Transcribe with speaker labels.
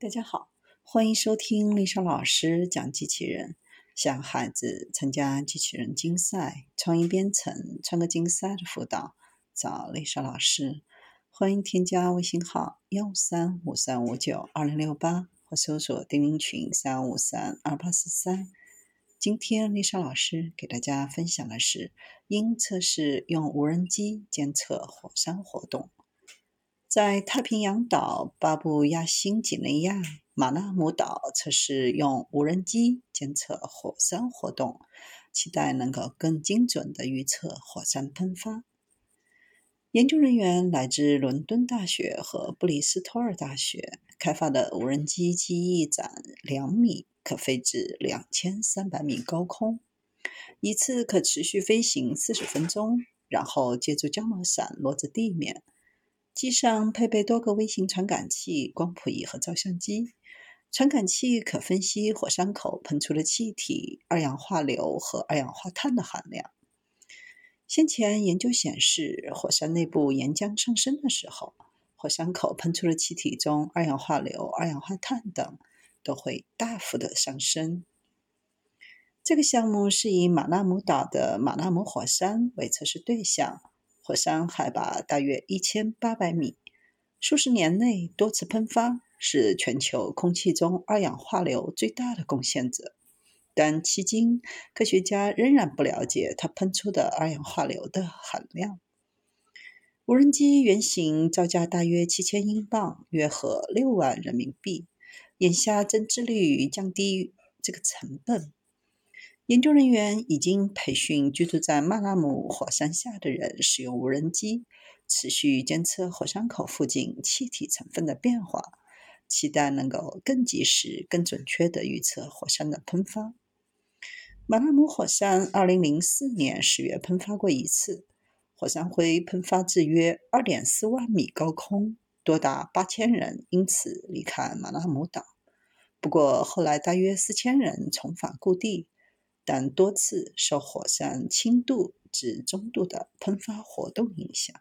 Speaker 1: 大家好，欢迎收听丽莎老师讲机器人。想孩子参加机器人竞赛、创意编程、创客竞赛的辅导，找丽莎老师。欢迎添加微信号幺三五三五九二零六八，或搜索钉钉群三五三二八四三。今天丽莎老师给大家分享的是：因测试用无人机监测火山活动。在太平洋岛巴布亚新几内亚马纳姆岛测试用无人机监测火山活动，期待能够更精准地预测火山喷发。研究人员来自伦敦大学和布里斯托尔大学开发的无人机机翼展两米，可飞至两千三百米高空，一次可持续飞行四十分钟，然后借助降落伞落至地面。机上配备多个微型传感器、光谱仪和照相机。传感器可分析火山口喷出的气体、二氧化硫和二氧化碳的含量。先前研究显示，火山内部岩浆上升的时候，火山口喷出的气体中二氧化硫、二氧化碳等都会大幅的上升。这个项目是以马纳姆岛的马纳姆火山为测试对象。火山海拔大约一千八百米，数十年内多次喷发，是全球空气中二氧化硫最大的贡献者。但迄今，科学家仍然不了解它喷出的二氧化硫的含量。无人机原型造价大约七千英镑，约合六万人民币。眼下正致力于降低这个成本。研究人员已经培训居住在马拉姆火山下的人，使用无人机持续监测火山口附近气体成分的变化，期待能够更及时、更准确地预测火山的喷发。马拉姆火山2004年10月喷发过一次，火山灰喷发至约2.4万米高空，多达8000人因此离开马拉姆岛。不过后来大约4000人重返故地。但多次受火山轻度至中度的喷发活动影响。